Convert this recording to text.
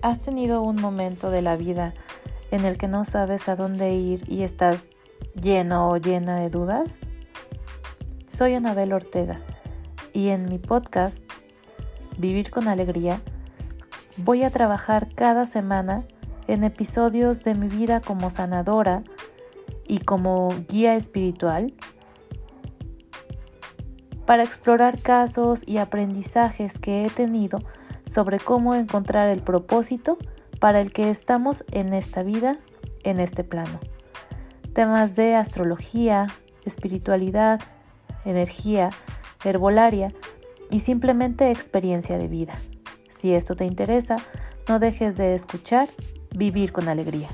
¿Has tenido un momento de la vida en el que no sabes a dónde ir y estás lleno o llena de dudas? Soy Anabel Ortega y en mi podcast Vivir con Alegría voy a trabajar cada semana en episodios de mi vida como sanadora y como guía espiritual para explorar casos y aprendizajes que he tenido sobre cómo encontrar el propósito para el que estamos en esta vida, en este plano. Temas de astrología, espiritualidad, energía, herbolaria y simplemente experiencia de vida. Si esto te interesa, no dejes de escuchar Vivir con Alegría.